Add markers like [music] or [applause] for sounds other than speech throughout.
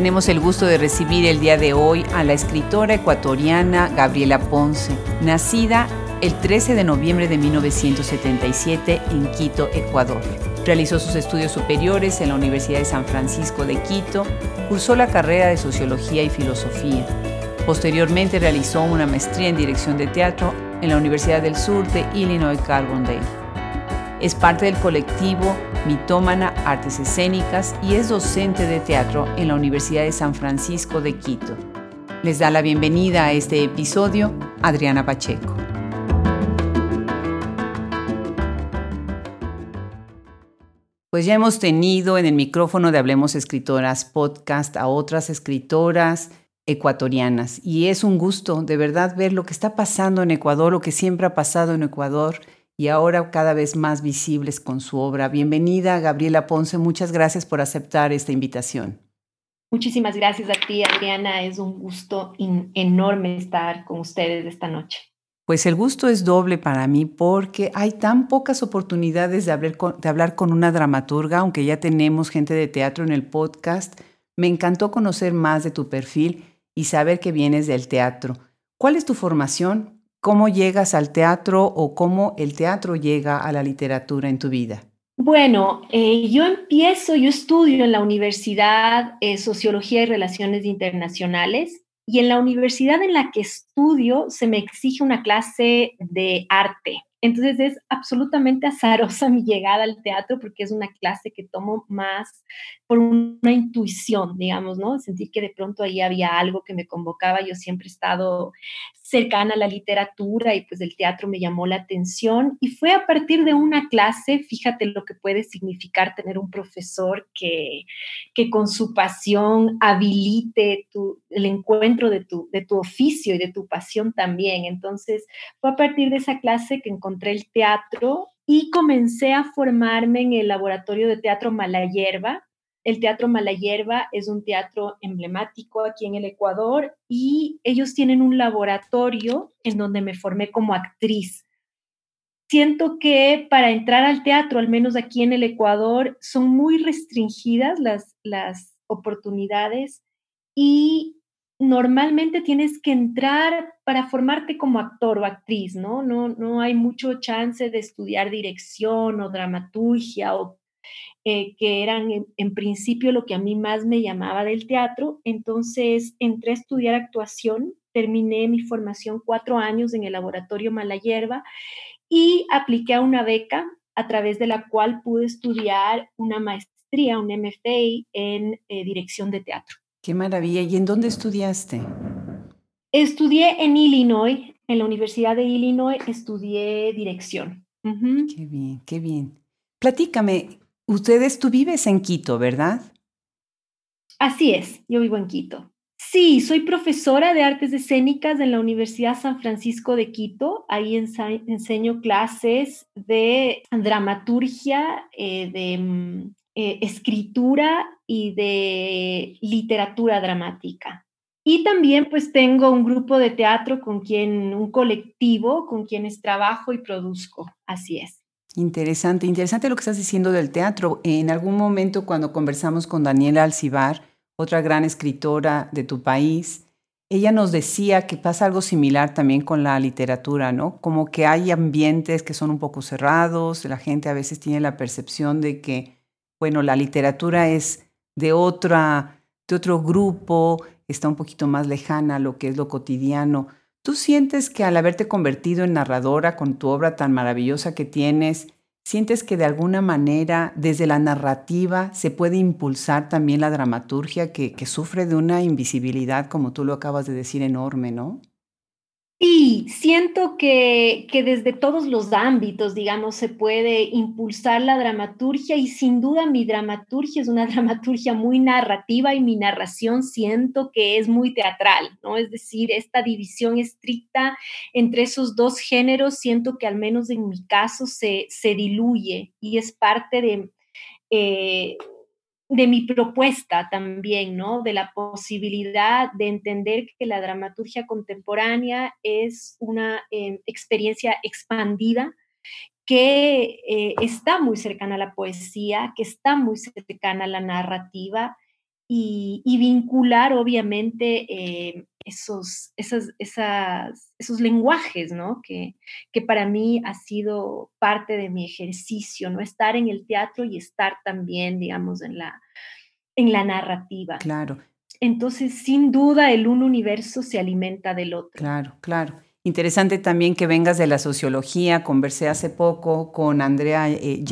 tenemos el gusto de recibir el día de hoy a la escritora ecuatoriana Gabriela Ponce, nacida el 13 de noviembre de 1977 en Quito, Ecuador. Realizó sus estudios superiores en la Universidad de San Francisco de Quito, cursó la carrera de Sociología y Filosofía. Posteriormente realizó una maestría en Dirección de Teatro en la Universidad del Sur de Illinois Carbondale. Es parte del colectivo mitómana Artes Escénicas y es docente de teatro en la Universidad de San Francisco de Quito. Les da la bienvenida a este episodio Adriana Pacheco. Pues ya hemos tenido en el micrófono de Hablemos Escritoras podcast a otras escritoras ecuatorianas y es un gusto de verdad ver lo que está pasando en Ecuador, lo que siempre ha pasado en Ecuador y ahora cada vez más visibles con su obra. Bienvenida, Gabriela Ponce. Muchas gracias por aceptar esta invitación. Muchísimas gracias a ti, Adriana. Es un gusto enorme estar con ustedes esta noche. Pues el gusto es doble para mí porque hay tan pocas oportunidades de hablar, con, de hablar con una dramaturga, aunque ya tenemos gente de teatro en el podcast. Me encantó conocer más de tu perfil y saber que vienes del teatro. ¿Cuál es tu formación? ¿Cómo llegas al teatro o cómo el teatro llega a la literatura en tu vida? Bueno, eh, yo empiezo, yo estudio en la Universidad eh, Sociología y Relaciones Internacionales y en la universidad en la que estudio se me exige una clase de arte. Entonces es absolutamente azarosa [laughs] mi llegada al teatro porque es una clase que tomo más por una intuición, digamos, ¿no? Sentir que de pronto ahí había algo que me convocaba. Yo siempre he estado cercana a la literatura y pues el teatro me llamó la atención y fue a partir de una clase, fíjate lo que puede significar tener un profesor que, que con su pasión habilite tu, el encuentro de tu, de tu oficio y de tu pasión también. Entonces fue a partir de esa clase que encontré el teatro y comencé a formarme en el laboratorio de teatro Malayerba, el Teatro Malayerba es un teatro emblemático aquí en el Ecuador y ellos tienen un laboratorio en donde me formé como actriz. Siento que para entrar al teatro, al menos aquí en el Ecuador, son muy restringidas las, las oportunidades y normalmente tienes que entrar para formarte como actor o actriz, ¿no? No, no hay mucho chance de estudiar dirección o dramaturgia o eh, que eran en, principio lo que a mí más me llamaba del teatro. Entonces entré a estudiar actuación, terminé mi formación cuatro años en el laboratorio Malayerba y apliqué a una beca a través de la cual pude estudiar una maestría, un MFA en eh, dirección de teatro. Qué maravilla. ¿Y en dónde estudiaste? Estudié en Illinois, en la Universidad de Illinois, estudié dirección. Qué bien, qué bien. Platícame, Ustedes, tú vives en Quito, ¿verdad? Así es, yo vivo en Quito. Sí, soy profesora de artes escénicas en la Universidad San Francisco de Quito. Ahí enseño clases de dramaturgia, eh, de mm, eh, escritura y de literatura dramática. Y también pues tengo un grupo de teatro con quien, un colectivo con quienes trabajo y produzco. Así es. Interesante, interesante lo que estás diciendo del teatro. En algún momento cuando conversamos con Daniela Alcibar, otra gran escritora de tu país, ella nos decía que pasa algo similar también con la literatura, ¿no? Como que hay ambientes que son un poco cerrados, la gente a veces tiene la percepción de que, bueno, la literatura es de otra, de otro grupo, está un poquito más lejana a lo que es lo cotidiano. ¿Tú sientes que al haberte convertido en narradora con tu obra tan maravillosa que tienes, sientes que de alguna manera desde la narrativa se puede impulsar también la dramaturgia que, sufre de una invisibilidad, como tú lo acabas de decir, enorme, ¿no? Sí, siento que, que, desde todos los ámbitos, digamos, se puede impulsar la dramaturgia y sin duda mi dramaturgia es una [laughs] dramaturgia muy narrativa y mi narración siento que es muy teatral, ¿no? Es decir, esta división estricta entre esos dos géneros siento que al menos en mi caso se, se diluye y es parte de... Eh, de mi propuesta también, ¿no? De la posibilidad de entender que la dramaturgia contemporánea es una eh, experiencia expandida que eh, está muy cercana a la poesía, que está muy cercana a la narrativa y, vincular obviamente eh, esos, esas, esas, esos lenguajes, ¿no? Que, que para mí ha sido parte de mi ejercicio, ¿no? Estar en el teatro y estar también, digamos, en la, en la narrativa. Claro. Entonces, sin duda, el un universo se alimenta del otro. Claro, claro. Interesante también que vengas de la sociología. Conversé hace poco con Andrea eh,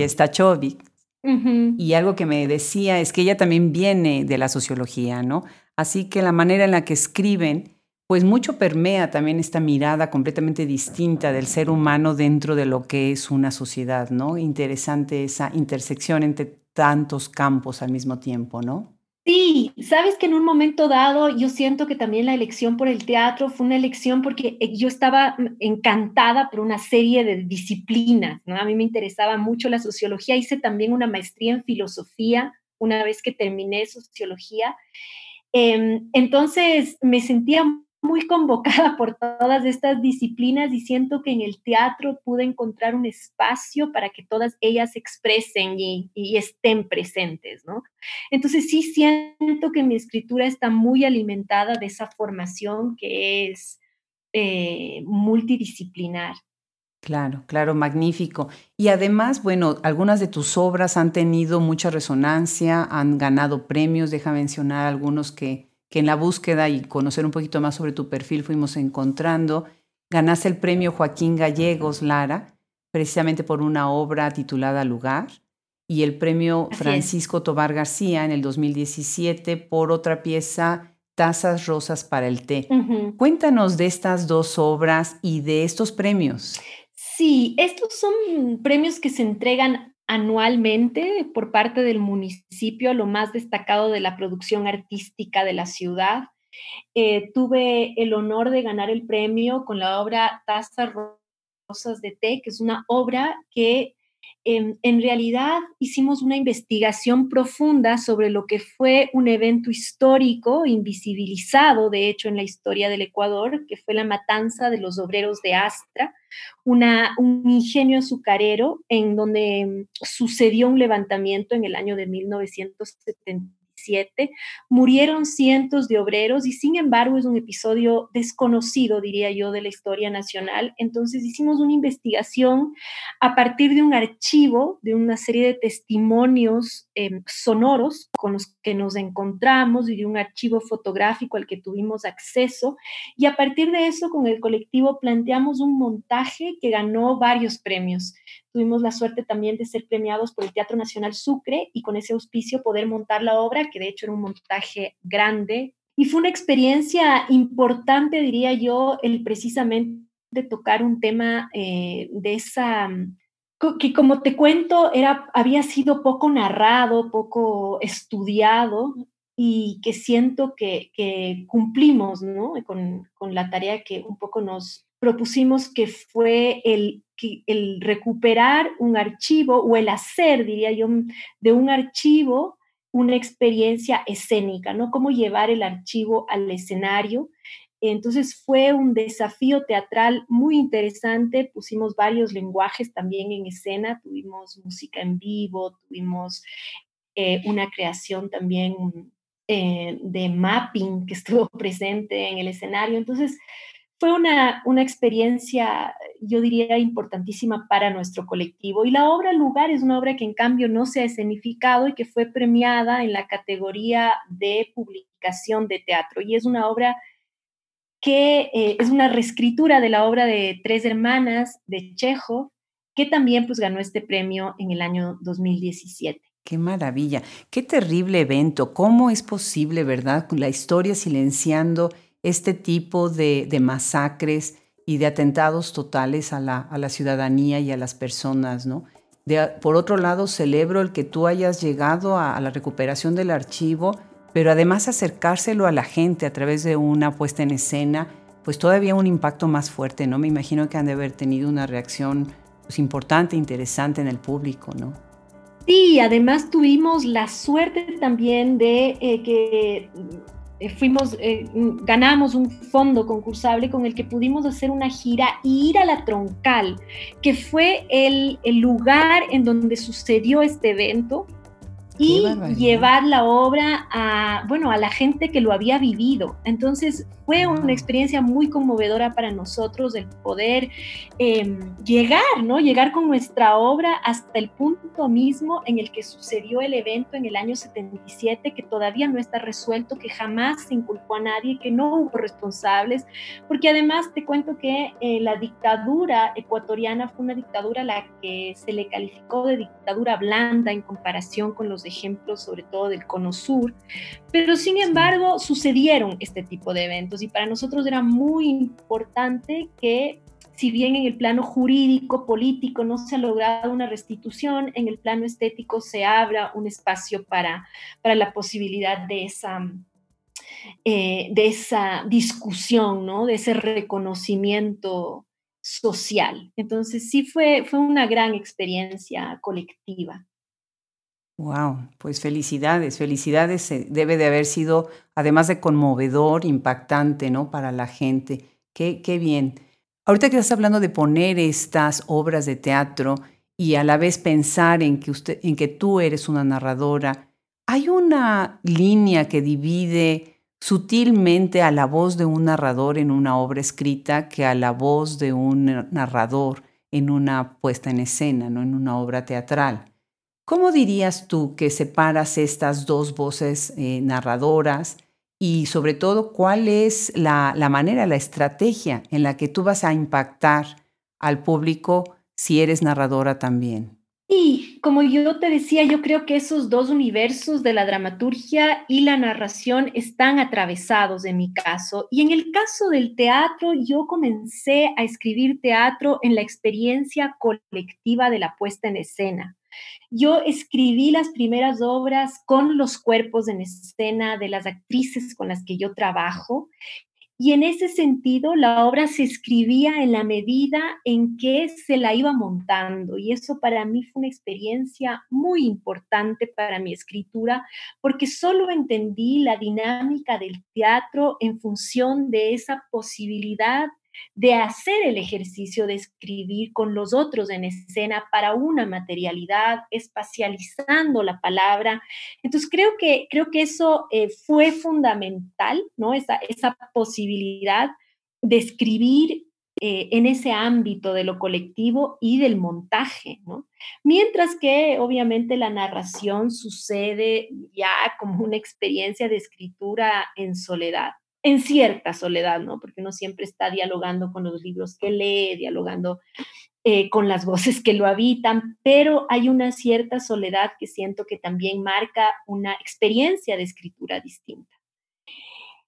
y algo que me decía es que ella también viene de la sociología, ¿no? Así que la manera en la que escriben, pues mucho permea también esta mirada completamente distinta del ser humano dentro de lo que es una sociedad, ¿no? Interesante esa intersección entre tantos campos al mismo tiempo, ¿no? Sí, sabes que en un momento dado yo siento que también la elección por el teatro fue una elección porque eh, yo estaba mm, encantada por una serie de disciplinas, ¿no? A mí me interesaba mucho la sociología, hice también una maestría en filosofía una vez que terminé sociología. Em, entonces me sentía muy convocada por todas estas disciplinas y siento que en el teatro pude encontrar un espacio para que todas ellas se expresen y, estén presentes, ¿no? Entonces sí siento que mi escritura está muy alimentada de esa formación que es eh, multidisciplinar. Claro, claro, magnífico. Y además, bueno, algunas de tus obras han tenido mucha resonancia, han ganado premios, deja mencionar algunos que, que en la búsqueda y conocer un poquito más sobre tu perfil fuimos encontrando. Ganaste el premio Joaquín Gallegos Lara, precisamente por una obra titulada Lugar, y el premio Francisco Tobar García en el 2017 por otra pieza Tazas Rosas para el Té. Cuéntanos de estas dos obras y de estos premios. Sí, estos son premios que se entregan anualmente por parte del municipio lo más destacado de la producción artística de la ciudad. Eh, tuve el honor de ganar el premio con la obra Tazas Rosas de Té, que es una obra que en realidad hicimos una investigación profunda sobre lo que fue un evento histórico invisibilizado, de hecho, en la historia del Ecuador, que fue la matanza de los obreros de Astra, un ingenio azucarero en donde sucedió un levantamiento en el año de 1970 murieron cientos de obreros y sin embargo es un episodio desconocido, diría yo, de la historia nacional. Entonces hicimos una investigación a partir de un archivo, de una serie de testimonios em, sonoros con los que nos encontramos y de un archivo fotográfico al que tuvimos acceso. Y a partir de eso, con el colectivo planteamos un montaje que ganó varios premios. Tuvimos la suerte también de ser premiados por el Teatro Nacional Sucre y con ese auspicio poder montar la obra, que de hecho era un montaje grande. Y fue una experiencia importante, diría yo, el precisamente tocar un tema eh, de esa que como te cuento, era, había sido poco narrado, poco estudiado y que siento que, que cumplimos ¿no? con, con, la tarea que un poco nos propusimos, que fue el, el recuperar un archivo o el hacer, diría yo, de un archivo una experiencia escénica, ¿no? Cómo llevar el archivo al escenario entonces fue un desafío teatral muy interesante, pusimos varios lenguajes también en escena, tuvimos música en vivo, tuvimos eh, una creación también eh, de mapping que estuvo [laughs] presente en el escenario. Entonces fue una, una experiencia, yo diría, importantísima para nuestro colectivo. Y la obra Lugar es una obra que en cambio no se ha escenificado y que fue premiada en la categoría de publicación de teatro. Y es una obra que eh, es una reescritura de la obra de Tres Hermanas de Chejo, que también pues ganó este premio en el año 2017. Qué maravilla, qué terrible evento, cómo es posible, ¿verdad? La historia silenciando este tipo de, masacres y de atentados totales a la, a la, ciudadanía y a las personas, ¿no? por otro lado, celebro el que tú hayas llegado a la recuperación del archivo pero además acercárselo a la gente a través de una puesta en escena, pues todavía un impacto más fuerte, ¿no? Me imagino que han de haber tenido una reacción pues, importante, interesante en el público, ¿no? Sí, además tuvimos la suerte también de eh, que eh, fuimos, eh, ganamos un fondo concursable con el que pudimos hacer una gira y ir a la Troncal, que fue el, el lugar en donde sucedió este evento y llevar la obra a, bueno, a la gente que lo había vivido. Entonces fue una experiencia muy conmovedora para nosotros el poder em, llegar, ¿no? Llegar con nuestra obra hasta el punto mismo en el que sucedió el evento en el año 77, que todavía no está resuelto, que jamás se inculpó a nadie, que no hubo responsables, porque además te cuento que eh, la dictadura ecuatoriana fue una dictadura a la que se le calificó de dictadura blanda en comparación con los ejemplos, sobre todo del Cono Sur, pero sin embargo sucedieron este tipo de eventos y para nosotros era muy importante que si bien en el plano jurídico, político no se ha logrado una restitución, en el plano estético se abra un espacio para, para la posibilidad de esa, eh, de esa discusión, ¿no? de ese reconocimiento social. Entonces sí fue, fue una gran experiencia colectiva. Wow, pues felicidades, felicidades. Eh, debe de haber sido, además de conmovedor, impactante, ¿no? Para la gente. Qué, qué bien. Ahorita que estás hablando de poner estas obras de teatro y a la vez pensar en que, usted, en que tú eres una narradora, ¿hay una línea que divide sutilmente a la voz de un narrador en una obra escrita que a la voz de un narrador en una puesta en escena, ¿no? en una obra teatral? ¿Cómo dirías tú que separas estas dos voces eh, narradoras y sobre todo cuál es la, la manera, la estrategia en la que tú vas a impactar al público si eres narradora también? Y como yo te decía, yo creo que esos dos universos de la dramaturgia y la narración están atravesados en mi caso. Y en el caso del teatro, yo comencé a escribir teatro en la experiencia colectiva de la puesta en escena. Yo escribí las primeras obras con los cuerpos en escena de las actrices con las que yo trabajo y en ese sentido, la obra se escribía en la medida en que se la iba montando. Y eso para mí fue una experiencia muy importante para mi escritura, porque solo entendí la dinámica del teatro en función de esa posibilidad de hacer el ejercicio de escribir con los otros en escena para una materialidad, espacializando la palabra. Entonces creo que, creo que eso eh, fue fundamental, ¿no? Esa, esa posibilidad de escribir eh, en ese ámbito de lo colectivo y del montaje, ¿no? Mientras que obviamente la narración sucede ya como una experiencia de escritura en soledad en cierta soledad, ¿no? Porque uno siempre está dialogando con los libros que lee, dialogando eh, con las [laughs] voces que lo habitan, pero hay una cierta soledad que siento que también marca una experiencia de escritura distinta.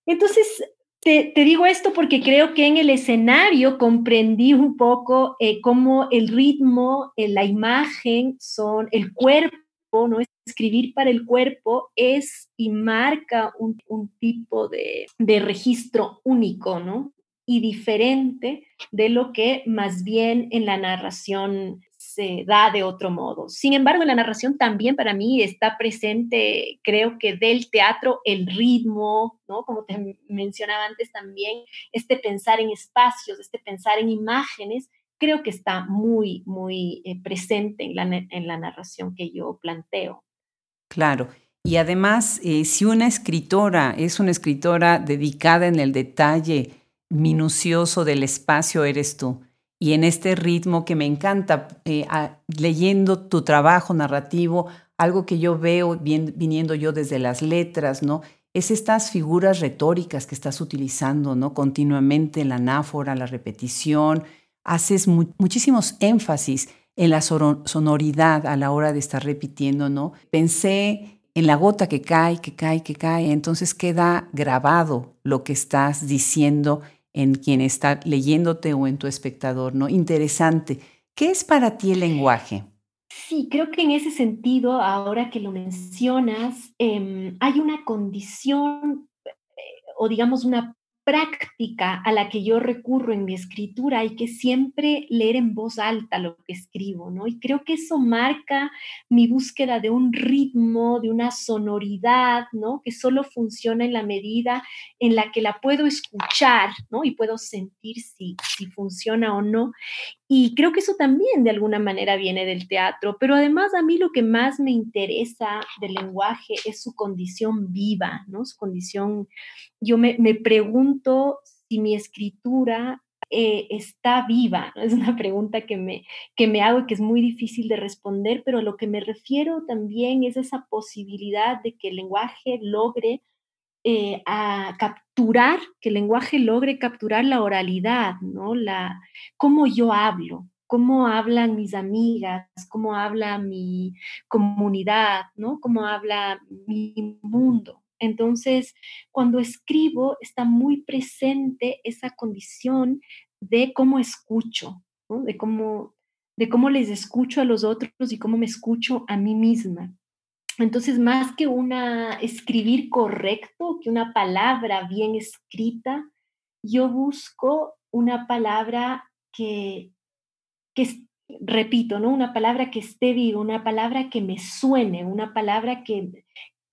Entonces, te, digo esto porque creo que en el escenario comprendí un poco eh, cómo el ritmo, eh, la imagen son el cuerpo, ¿no? escribir para el cuerpo es y marca un, tipo de, de, registro único, ¿no? Y diferente de lo que más bien en la narración se da de otro modo. Sin embargo, en la narración también para mí está presente, creo que del teatro, el ritmo, ¿no? Como te mencionaba antes también, este pensar en espacios, este pensar en imágenes creo que está muy, muy eh, presente en la, en la narración que yo planteo. Claro. Y además, eh, si una escritora es una escritora dedicada en el detalle minucioso del espacio, eres tú. Y en este ritmo que me encanta, eh, leyendo tu trabajo narrativo, algo que yo veo viniendo yo desde las letras, ¿no? Es estas figuras retóricas que estás utilizando, ¿no? Continuamente la anáfora, la repetición, haces muchísimos énfasis en la sonoridad a la hora de estar repitiendo, ¿no? Pensé en la gota que cae, que cae, que cae, entonces queda grabado lo que estás diciendo en quien está leyéndote o en tu espectador, ¿no? Interesante. ¿Qué es para ti el lenguaje? Sí, creo que en ese sentido, ahora que lo mencionas, em, hay una condición eh, o digamos una práctica a la que yo recurro en mi escritura hay que siempre leer en voz alta lo que escribo, ¿no? Y creo que eso marca mi búsqueda de un ritmo, de una sonoridad, ¿no? Que solo funciona en la medida en la que la puedo escuchar, ¿no? Y puedo sentir si, si funciona o no. Y creo que eso también de alguna manera viene del teatro, pero además a mí lo que más me interesa del lenguaje es su condición viva, ¿no? Su condición, yo me, me pregunto si mi escritura eh, está viva? Es una pregunta que me, que me hago y que es muy difícil de responder, pero a lo que me refiero también es esa posibilidad de que el lenguaje logre eh, a que el lenguaje logre capturar la oralidad, ¿no? La, cómo yo hablo, cómo hablan mis amigas, cómo habla mi comunidad, ¿no? Cómo habla mi mundo. Entonces, cuando escribo, está muy presente esa condición de cómo escucho, de, cómo, de cómo les escucho a los otros y cómo me escucho a mí misma. Entonces, más que una escribir correcto, que una palabra bien escrita, yo busco una palabra que, que repito, ¿no? Una palabra que esté viva, una palabra que me suene, una palabra que,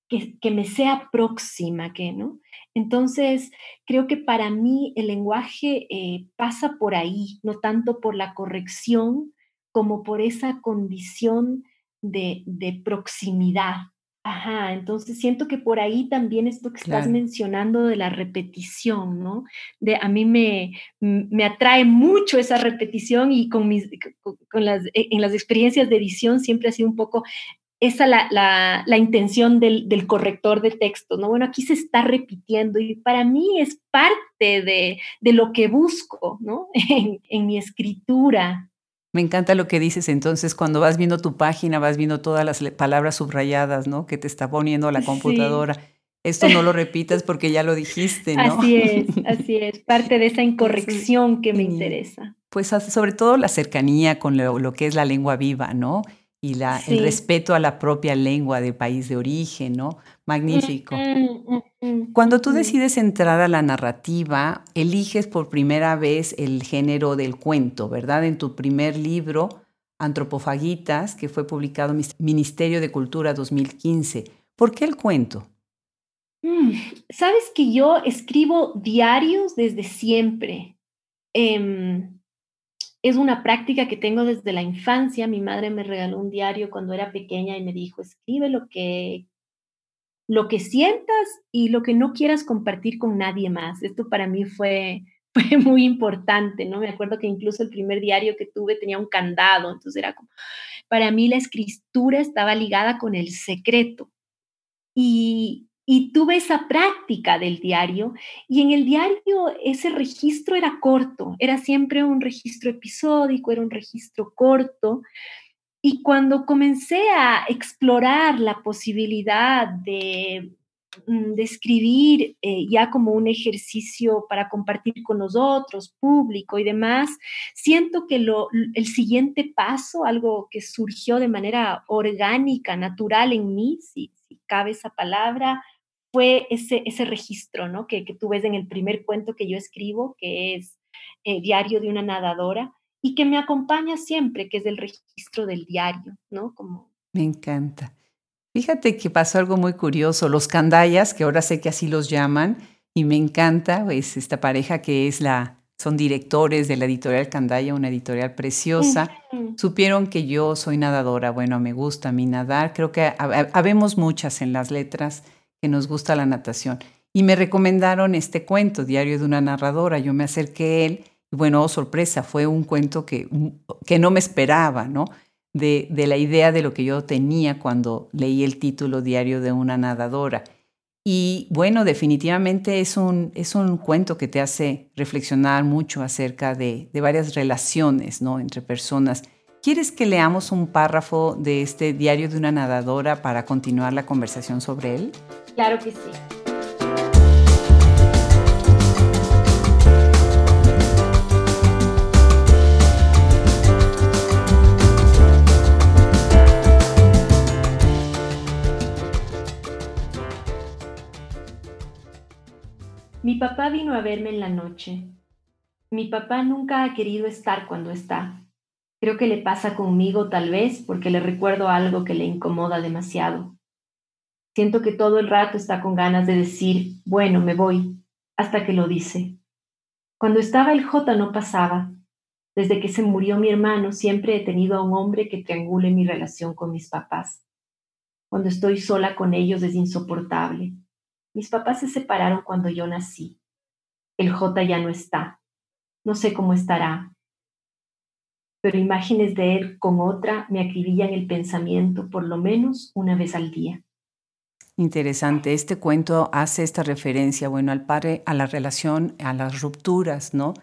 que, me sea próxima, ¿no? Entonces, creo que para mí el lenguaje eh, pasa por ahí, no tanto por la corrección como por esa condición de, proximidad. Ajá, entonces siento que por ahí también esto que estás mencionando de la repetición, ¿no? De, a mí me, me atrae mucho esa repetición y con mis, con las, en las experiencias de edición siempre ha sido un poco esa la, la, la intención del, del, corrector de texto, ¿no? Bueno, aquí se está repitiendo y para mí es parte de, de lo que busco, ¿no? [laughs] En, en, mi escritura. Me encanta lo que dices entonces, cuando vas viendo tu página, vas viendo todas las palabras subrayadas, ¿no? Que te está poniendo la computadora. Esto no lo repitas porque ya lo dijiste, ¿no? Así es, así es, parte de esa incorrección que me interesa. Pues sobre todo la cercanía con lo, lo que es la lengua viva, ¿no? Y la, el respeto a la propia lengua del país de origen, ¿no? Magnífico. Cuando tú decides entrar a la narrativa, eliges por primera vez el género del cuento, ¿verdad? En tu primer libro, Antropofagitas, que fue publicado en Ministerio de Cultura 2015. ¿Por qué el cuento? Mm, sabes que yo escribo diarios desde siempre. Em, es una práctica que tengo desde la infancia. Mi madre me regaló un diario cuando era pequeña y me dijo, escribe lo que, lo que sientas y lo que no quieras compartir con nadie más. Esto para mí fue, [laughs] fue muy importante, ¿no? Me acuerdo que incluso el primer diario que tuve tenía un candado, entonces era como, para mí la escritura estaba ligada con el secreto. Y, y tuve esa práctica del diario y en el diario ese registro era corto, era siempre un registro episódico, era un registro corto. Y cuando comencé a explorar la posibilidad de, mm, de escribir eh, ya como un ejercicio para compartir con los otros, público y demás, siento que lo, el siguiente paso, algo que surgió de manera orgánica, natural en mí, si, si cabe esa palabra, fue ese, ese registro, ¿no? Que, que, tú ves en el primer cuento que yo escribo, que es eh, Diario de una nadadora, y que me acompaña siempre, que es el registro del diario, ¿no? Como... Me encanta. Fíjate que pasó algo muy curioso. Los candayas, que ahora sé que así los llaman, y me encanta, pues esta pareja que es la, son directores de la editorial Candaya, una editorial preciosa, supieron que yo soy nadadora. Bueno, me gusta a mí nadar. Creo que habemos muchas en las letras que nos gusta la natación. Y me recomendaron este cuento, Diario de una narradora. Yo me acerqué a él y bueno, oh, sorpresa, fue un cuento que, que no me esperaba, ¿no? De, de, la idea de lo que yo tenía cuando leí el título Diario de una nadadora. Y bueno, definitivamente es un, es un cuento que te hace reflexionar mucho acerca de, de varias relaciones ¿no? entre personas ¿Quieres que leamos un párrafo de este diario de una nadadora para continuar la conversación sobre él? Claro que sí. Mi papá vino a verme en la noche. Mi papá nunca ha querido estar cuando está. Creo que le pasa conmigo tal vez porque le recuerdo algo que le incomoda demasiado. Siento que todo el rato está con ganas de decir, bueno, me voy, hasta que lo dice. Cuando estaba el J no pasaba. Desde que se murió mi hermano, siempre he tenido a un hombre que triangule mi relación con mis papás. Cuando estoy sola con ellos es insoportable. Mis papás se separaron cuando yo nací. El J ya no está. No sé cómo estará. Pero imágenes de él con otra me acribillan el pensamiento por lo menos una vez al día. Interesante. Este cuento hace esta referencia, bueno, al padre, a la relación, a las rupturas, ¿no?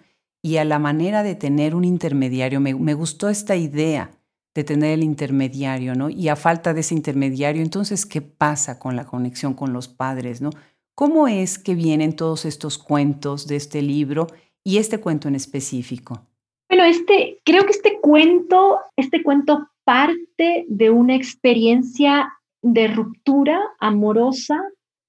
Y a la manera de tener un intermediario. Me, me gustó esta idea de tener el intermediario, ¿no? Y a falta de ese intermediario, entonces, ¿qué pasa con la conexión con los padres, ¿no? ¿Cómo es que vienen todos estos cuentos de este libro y este cuento en específico? Bueno, este, creo que este cuento, este cuento parte de una experiencia de ruptura amorosa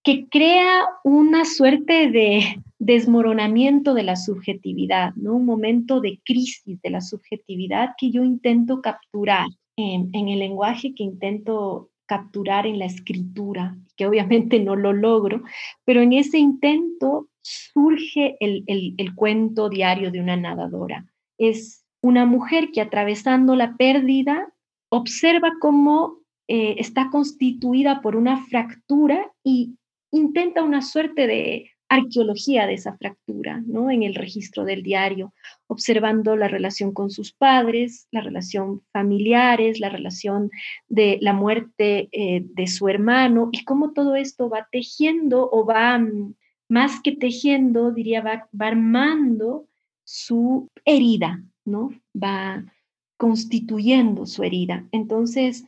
que crea una suerte de desmoronamiento de la subjetividad, ¿no? Un momento de crisis de la subjetividad que yo intento capturar en, el lenguaje que intento capturar en la escritura, que obviamente no lo logro, pero en ese intento surge el, el, cuento diario de una nadadora. Es una mujer que atravesando la pérdida observa cómo eh, está constituida por una fractura y intenta una suerte de arqueología de esa fractura, ¿no? En el registro del diario, observando la relación con sus padres, la relación familiares, la relación de la muerte eh, de su hermano y cómo todo esto va tejiendo o va, mm, más que tejiendo, diría, va, va armando su herida, ¿no? Va constituyendo su herida. Entonces,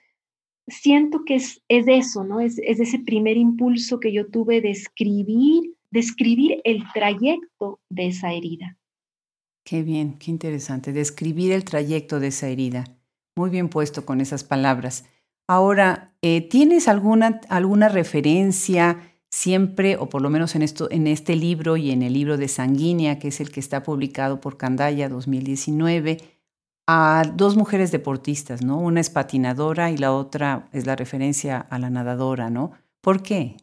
siento que es, es eso, ¿no? Es, es ese primer impulso que yo tuve de escribir describir el trayecto de esa herida. Qué bien, qué interesante, describir el trayecto de esa herida. Muy bien puesto con esas palabras. Ahora, eh, ¿tienes alguna, alguna referencia siempre, o por lo menos en, esto, en este libro y en el libro de Sanguínea, que es el que está publicado por Candaya 2019, a dos mujeres deportistas, ¿no? Una es patinadora y la otra es la referencia a la nadadora, ¿no? ¿Por qué?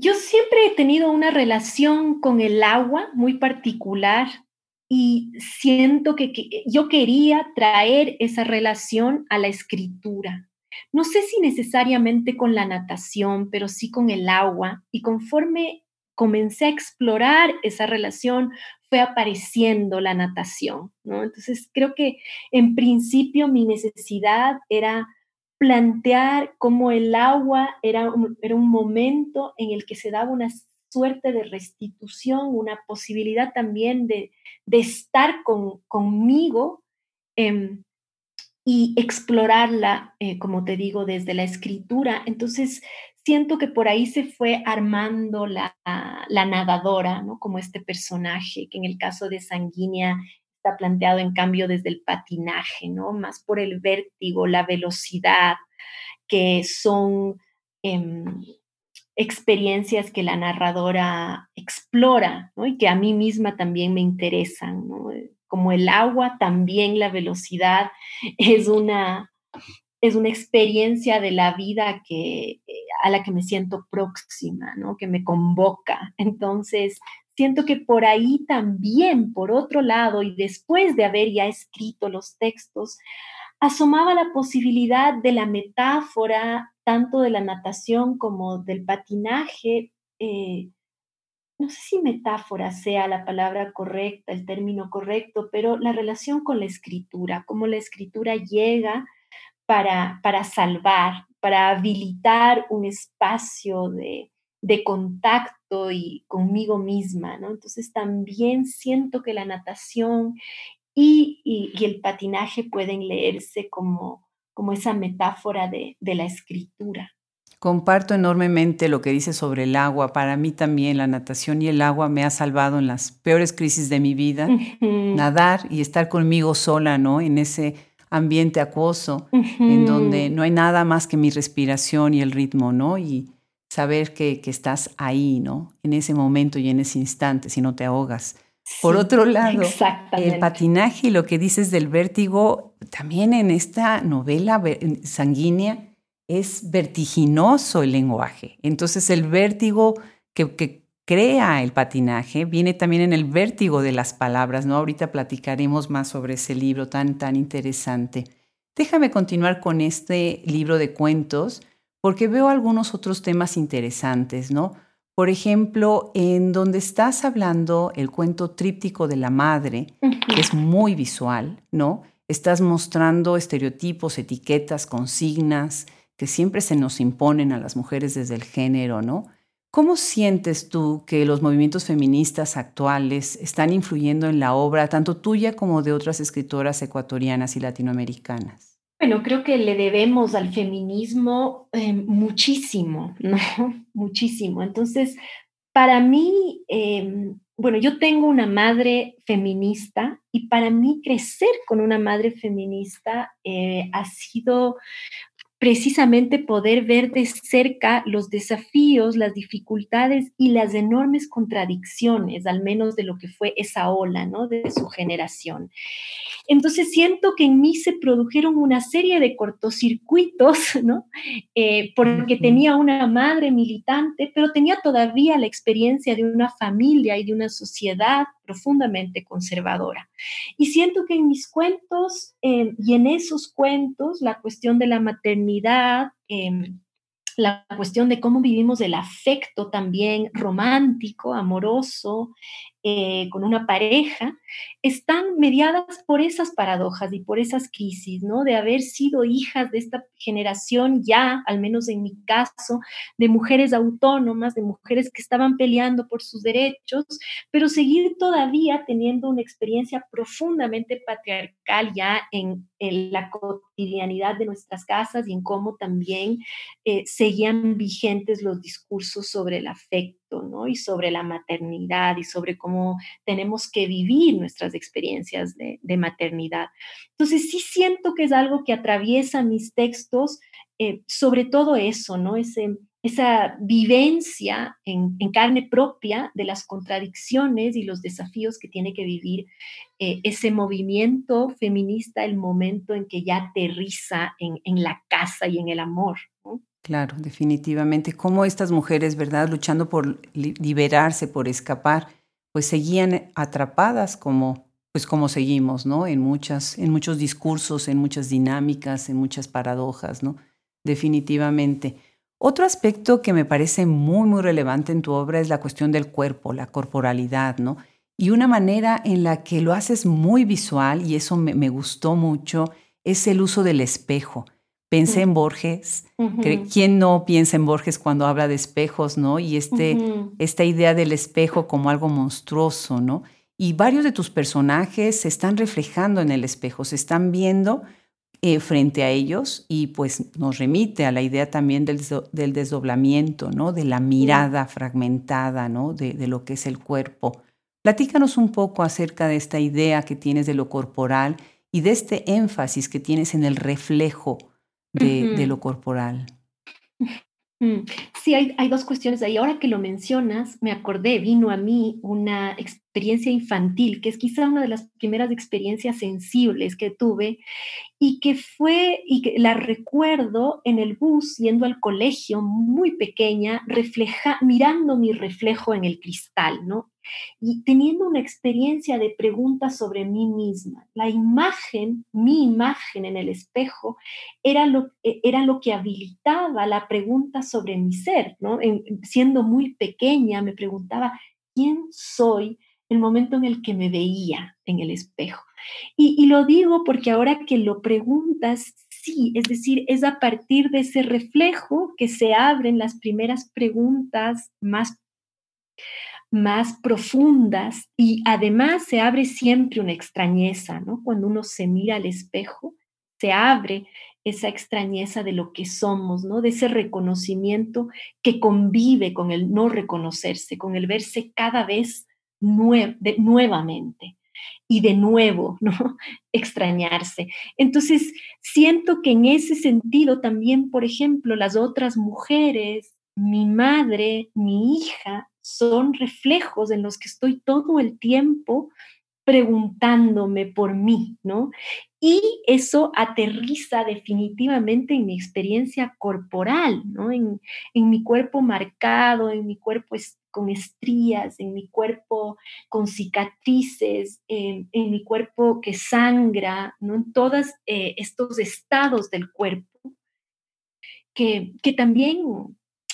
Yo siempre he tenido una relación con el agua muy particular y siento que, yo quería traer esa relación a la escritura. No sé si necesariamente con la natación, pero sí con el agua. Y conforme comencé a explorar esa relación, fue apareciendo la natación, ¿no? Entonces creo que en principio mi necesidad era plantear cómo el agua era un, era un momento en el que se daba una suerte de restitución, una posibilidad también de, de estar con, conmigo em, y explorarla, eh, como te digo, desde la escritura. Entonces, siento que por ahí se fue armando la, la nadadora, ¿no? Como este personaje, que en el caso de Sanguínea está planteado en cambio desde el patinaje, ¿no? Más por el vértigo, la velocidad, que son em, experiencias que la narradora explora, ¿no? Y que a mí misma también me interesan, ¿no? Como el agua, también la velocidad es una, es una experiencia de la vida que, eh, a la que me siento próxima, ¿no? Que me convoca. Entonces, siento que por ahí también, por otro lado, y después de haber ya escrito los textos, asomaba la posibilidad de la metáfora, tanto de la natación como del patinaje. Eh, no sé si metáfora sea la palabra correcta, el término correcto, pero la relación con la escritura, cómo la escritura llega para, para salvar, para habilitar un espacio de, de contacto y conmigo misma, ¿no? Entonces también siento que la natación y, el patinaje pueden leerse como, como esa metáfora de, la escritura. Comparto enormemente lo que dice sobre el agua. Para mí también la natación y el agua me ha salvado en las peores crisis de mi vida. Nadar y estar conmigo sola, ¿no? En ese ambiente acuoso, en donde no hay nada más que mi respiración y el ritmo, ¿no? Y, saber que, estás ahí, ¿no? En ese momento y en ese instante, si no te ahogas. Por otro lado, el patinaje y lo que dices del vértigo, también en esta novela sanguínea es vertiginoso el lenguaje. Entonces el vértigo que, crea el patinaje viene también en el vértigo de las palabras, ¿no? Ahorita platicaremos más sobre ese libro tan, tan interesante. Déjame continuar con este libro de cuentos porque veo algunos otros temas interesantes, ¿no? Por ejemplo, en donde estás hablando el cuento tríptico de la madre, que es muy visual, ¿no? Estás mostrando estereotipos, etiquetas, consignas que siempre se nos imponen a las mujeres desde el género, ¿no? ¿Cómo sientes tú que los movimientos feministas actuales están influyendo en la obra, tanto tuya como de otras escritoras ecuatorianas y latinoamericanas? Bueno, creo que le debemos al feminismo eh, muchísimo, [laughs] ¿no? muchísimo. Entonces, para mí, em, bueno, yo tengo una madre feminista y para mí crecer con una madre feminista eh, ha sido precisamente poder ver de cerca los desafíos, las dificultades y las enormes contradicciones, al menos de lo que fue esa ola, ¿no? De su generación. Entonces siento que en mí se produjeron una serie de cortocircuitos, [laughs] ¿no? Eh, porque tenía una madre militante, pero tenía todavía la experiencia de una familia y de una sociedad profundamente conservadora. Y siento que en mis cuentos eh, y en esos cuentos, la cuestión de la maternidad, em, la cuestión de cómo vivimos el afecto también romántico, amoroso, eh, con una pareja, están mediadas por esas paradojas y por esas crisis, ¿no? De haber sido hijas de esta generación ya, al menos en mi caso, de mujeres autónomas, de mujeres que estaban peleando por sus derechos, pero seguir todavía teniendo una experiencia profundamente patriarcal ya en, la cotidianidad de nuestras casas y en cómo también eh, seguían vigentes los discursos sobre el afecto, ¿no? Y sobre la maternidad y sobre cómo tenemos que vivir nuestras experiencias de, maternidad. Entonces sí siento que es algo que atraviesa mis textos, eh, sobre todo eso, ¿no? Ese, esa vivencia en, carne propia de las contradicciones y los desafíos que tiene que vivir eh, ese movimiento feminista, el momento en que ya aterriza en, en la casa y en el amor. Claro, definitivamente. Cómo estas mujeres, ¿verdad? Luchando por liberarse, por escapar, pues seguían atrapadas como pues como seguimos, ¿no? En muchas en muchos discursos, en muchas dinámicas, en muchas paradojas, ¿no? Definitivamente. Otro aspecto que me parece muy muy relevante en tu obra es la cuestión del cuerpo, la corporalidad, ¿no? Y una manera en la que lo haces muy visual y eso me, me gustó mucho es el uso del espejo. Pensé en Borges. ¿Quién no piensa en Borges cuando habla de espejos, no? Y este, esta idea del espejo como algo monstruoso, ¿no? Y varios de tus personajes se están reflejando en el espejo, se están viendo eh, frente a ellos y pues nos remite a la idea también del, del desdoblamiento, ¿no? De la mirada fragmentada, ¿no? De, de lo que es el cuerpo. Platícanos un poco acerca de esta idea que tienes de lo corporal y de este énfasis que tienes en el reflejo de, lo corporal. Mm, sí, hay, hay, dos cuestiones ahí. Ahora que lo mencionas, me acordé, vino a mí una experiencia infantil, que es quizá una de las primeras experiencias sensibles que tuve y que fue, y que la recuerdo en el bus yendo al colegio muy pequeña, refleja, mirando mi reflejo en el cristal, ¿no? y teniendo una experiencia de preguntas sobre mí misma. La imagen, mi imagen en el espejo, era lo, e, era lo que habilitaba la pregunta sobre mi ser, ¿no? siendo muy pequeña me preguntaba, ¿quién soy? El momento en el que me veía en el espejo. Y, y lo digo porque ahora que lo preguntas, sí, es decir, es a partir de ese reflejo que se abren las primeras preguntas más más profundas y además se abre siempre una extrañeza, ¿no? Cuando uno se mira al espejo, se abre esa extrañeza de lo que somos, ¿no? De ese reconocimiento que convive con el no reconocerse, con el verse cada vez nuevamente y de nuevo, [laughs] ¿no? Extrañarse. Entonces, siento que en ese sentido también, por ejemplo, las otras mujeres, mi madre, mi hija, son reflejos en los que estoy todo el tiempo preguntándome por mí, ¿no? Y eso aterriza definitivamente en mi experiencia corporal, ¿no? En, mi cuerpo marcado, en mi cuerpo con estrías, en mi cuerpo con cicatrices, en, mi cuerpo que sangra, ¿no? En todos eh, estos estados del cuerpo que, que también,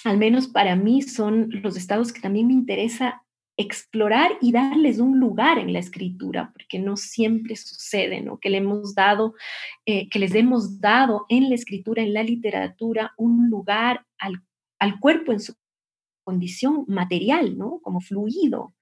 al menos para mí, son los estados que también me interesa explorar y darles un lugar en la escritura, porque no siempre sucede, ¿no? Que le hemos dado, eh, que les hemos dado en la escritura, en la literatura, un lugar al, al cuerpo en su condición material, ¿no? Como fluido.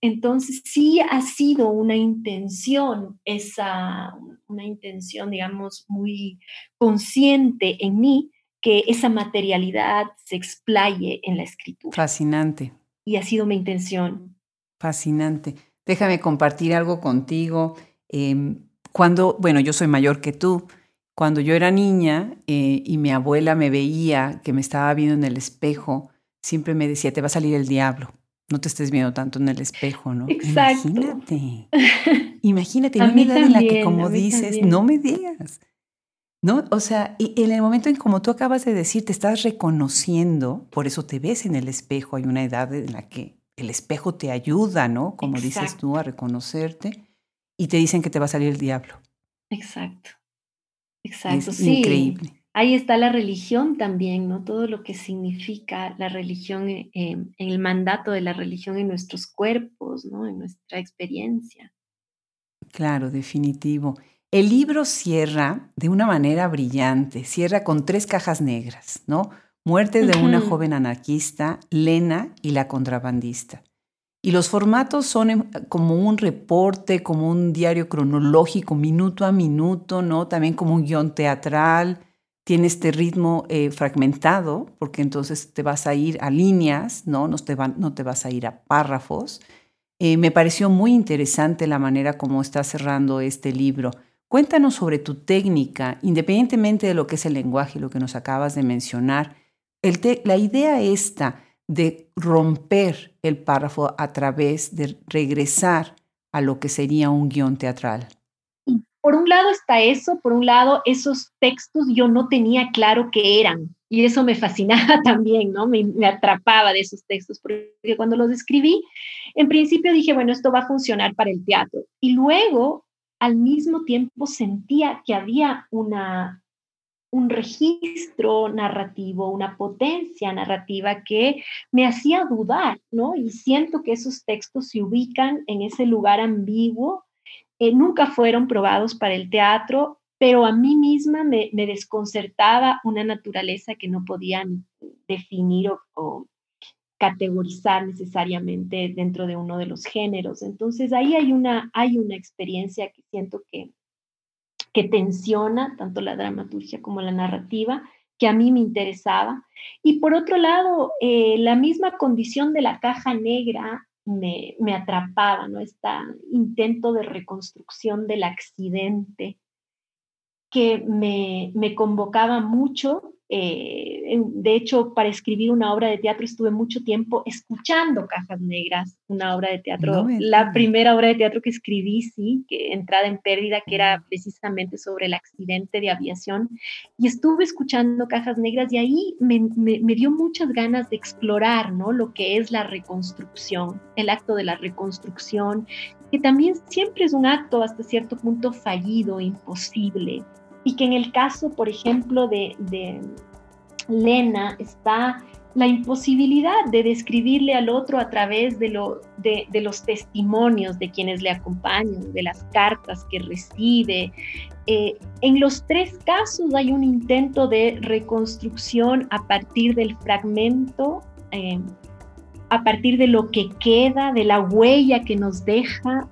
Entonces, sí ha sido una intención, esa, una intención, digamos, muy consciente en mí, que esa materialidad se explaye en la escritura. Fascinante y ha sido mi intención. Fascinante. Déjame compartir algo contigo. Em, cuando, bueno, yo soy mayor que tú. Cuando yo era niña eh, y mi abuela me veía que me estaba viendo en el espejo, siempre me decía, te va a salir el diablo. No te estés viendo tanto en el espejo, ¿no? Exacto. Imagínate. [laughs] Imagínate, en una edad en la que, como dices, no me digas. ¿No? O sea, y en el momento en como tú acabas de decir, te estás reconociendo, por eso te ves en el espejo, hay una edad en la que el espejo te ayuda, ¿no? Como dices tú, a reconocerte, y te dicen que te va a salir el diablo. Exacto, exacto, es Increíble. Ahí está la religión también, ¿no? Todo lo que significa la religión, eh, en el mandato de la religión en nuestros cuerpos, ¿no? En nuestra experiencia. Claro, definitivo. El libro cierra de una manera brillante, cierra con tres cajas negras, ¿no? Muerte de una joven anarquista, Lena y la contrabandista. Y los formatos son como un reporte, como un diario cronológico, minuto a minuto, ¿no? También como un guion teatral. Tiene este ritmo eh, fragmentado, porque entonces te vas a ir a líneas, ¿no? No te, no te vas a ir a párrafos. Eh, me pareció muy interesante la manera como está cerrando este libro. Cuéntanos sobre tu técnica, independientemente de lo que es el lenguaje y lo que nos acabas de mencionar. la idea esta de romper el párrafo a través de regresar a lo que sería un guion teatral. Por un lado está eso, por un lado esos textos yo no tenía claro qué eran y eso me fascinaba [laughs] también, ¿no? Me, me, atrapaba de esos textos, porque cuando los escribí, en principio dije, bueno, esto va a funcionar para el teatro. Y luego al mismo tiempo sentía que había una, un registro narrativo, una potencia narrativa que me hacía dudar, ¿no? Y siento que esos textos se ubican en ese lugar ambiguo, eh, nunca fueron probados para el teatro, pero a mí misma me, desconcertaba una naturaleza que no podían definir o categorizar necesariamente dentro de uno de los géneros. Entonces ahí hay una, hay una experiencia que siento que, que tensiona tanto la dramaturgia como la narrativa, que a mí me interesaba. Y por otro lado, eh, la misma condición de la caja negra me, me atrapaba, ¿no? Este intento de reconstrucción del accidente que me, me convocaba mucho eh, de hecho, para escribir una obra de teatro estuve mucho tiempo escuchando Cajas Negras, una obra de teatro, la primera obra de teatro que escribí, sí, que entrada en pérdida, que era precisamente sobre el accidente de aviación, y estuve escuchando Cajas Negras y ahí me, me dio muchas ganas de explorar, ¿no? Lo que es la reconstrucción, el acto de la reconstrucción, que también siempre es un acto hasta cierto punto fallido, imposible, y que en el caso, por ejemplo, de, Lena está la imposibilidad de describirle al otro a través de, lo, de, los testimonios de quienes le acompañan, de las cartas que recibe. Eh, en los tres casos hay un intento de reconstrucción a partir del fragmento, eh, a partir de lo que queda, de la huella que nos deja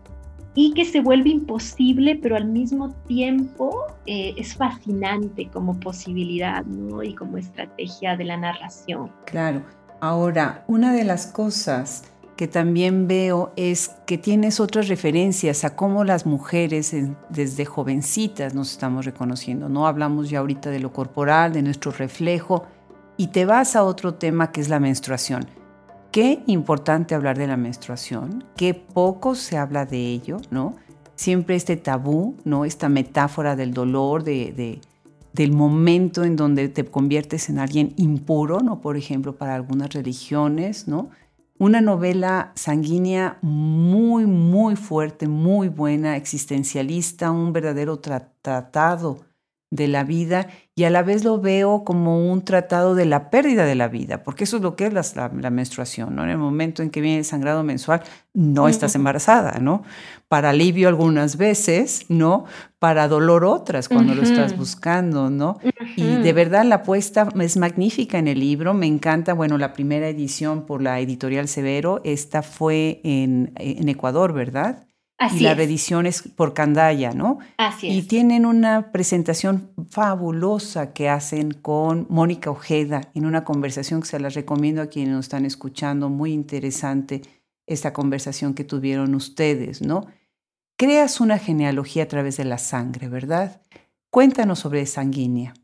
y que se vuelve imposible, pero al mismo tiempo eh, es fascinante como posibilidad ¿no? y como estrategia de la narración. Claro. Ahora, una de las cosas que también veo es que tienes otras referencias a cómo las mujeres desde jovencitas nos estamos reconociendo. No hablamos ya ahorita de lo corporal, de nuestro reflejo, y te vas a otro tema que es la menstruación qué importante hablar de la menstruación, qué poco se habla de ello, ¿no? Siempre este tabú, ¿no? Esta metáfora del dolor, de, del momento en donde te conviertes en alguien impuro, ¿no? Por ejemplo, para algunas religiones, ¿no? Una novela sanguínea muy, muy fuerte, muy buena, existencialista, un verdadero tratado de la vida y a la vez lo veo como un tratado de la pérdida de la vida, porque eso es lo que es la, menstruación, ¿no? En el momento en que viene el sangrado mensual, no estás embarazada, ¿no? Para alivio algunas veces, ¿no? Para dolor otras cuando lo estás buscando, ¿no? Y de verdad la apuesta es magnífica en el libro, me encanta, bueno, la primera edición por la editorial Severo, esta fue en, en Ecuador, ¿verdad? Y la reedición es por Candaya, ¿no? Así es. Y tienen una presentación fabulosa que hacen con Mónica Ojeda en una conversación que se las recomiendo a quienes nos están escuchando, muy interesante esta conversación que tuvieron ustedes, ¿no? Creas una genealogía a través de la sangre, ¿verdad? Cuéntanos sobre sanguínea.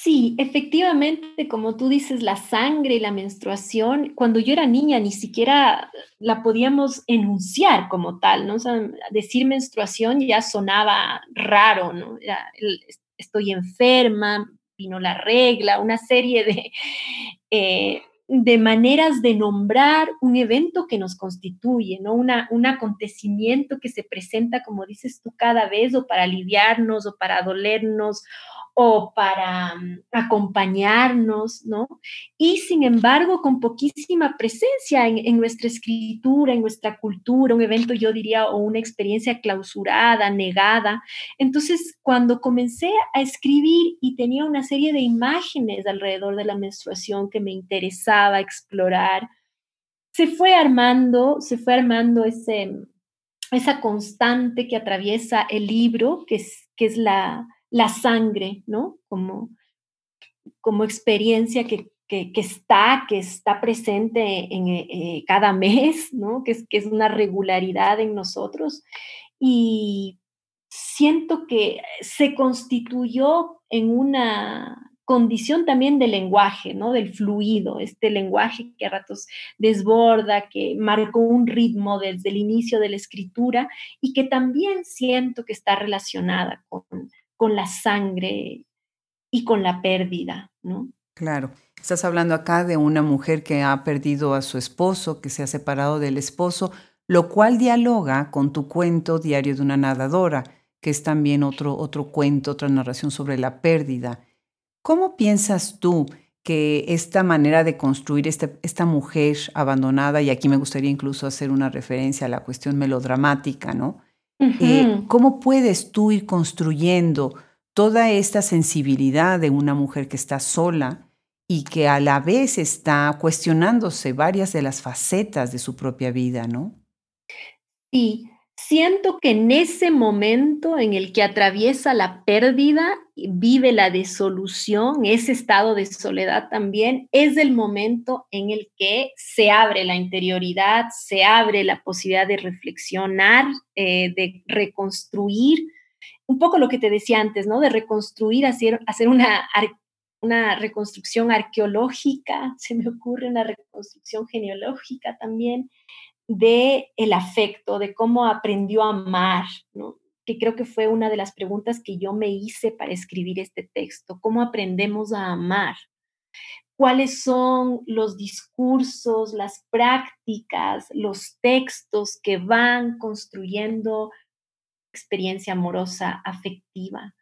Sí, efectivamente, como tú dices, la sangre y la menstruación, cuando yo era niña ni siquiera la podíamos enunciar como tal, ¿no? decir menstruación ya sonaba raro, ¿no? estoy enferma, vino la regla, una serie de, eh, de maneras de nombrar un evento que nos constituye, ¿no? Una, un acontecimiento que se presenta, como dices tú, cada vez o para aliviarnos o para dolernos o para mm, acompañarnos, ¿no? Y sin embargo, con poquísima presencia en, nuestra escritura, en nuestra cultura, un evento, yo diría, o una experiencia clausurada, negada. Entonces, cuando comencé a escribir y tenía una serie de imágenes alrededor de la menstruación que me interesaba explorar, se fue armando, se fue armando ese, esa constante que atraviesa el libro, que es, que es la la sangre, ¿no? Como, como experiencia que, está, que está presente en eh, cada mes, ¿no? Que es, que es una regularidad en nosotros. Y siento que se constituyó en una condición también del lenguaje, ¿no? Del fluido, este lenguaje que a ratos desborda, que marcó un ritmo desde el inicio de la escritura y que también siento que está relacionada con, con la sangre y con la pérdida, ¿no? Claro. Estás hablando acá de una mujer que ha perdido a su esposo, que se ha separado del esposo, lo cual dialoga con tu cuento Diario de una nadadora, que es también otro, otro cuento, otra narración sobre la pérdida. ¿Cómo piensas tú que esta manera de construir este, esta mujer abandonada, y aquí me gustaría incluso hacer una referencia a la cuestión melodramática, ¿no? Eh, ¿Cómo puedes tú ir construyendo toda esta sensibilidad de una mujer que está sola y que a la vez está cuestionándose varias de las facetas de su propia vida, ¿no? Sí, siento que en ese momento en el que atraviesa la pérdida, vive la desolución, ese estado de soledad también, es el momento en el que se abre la interioridad, se abre la posibilidad de reflexionar, eh, de reconstruir, un poco lo que te decía antes, ¿no? De reconstruir, hacer, hacer una, una reconstrucción arqueológica, se me ocurre una reconstrucción genealógica también, de el afecto, de cómo aprendió a amar, que creo que fue una de las preguntas que yo me hice para escribir este texto, cómo aprendemos a amar, cuáles son los discursos, las prácticas, los textos que van construyendo experiencia amorosa, afectiva.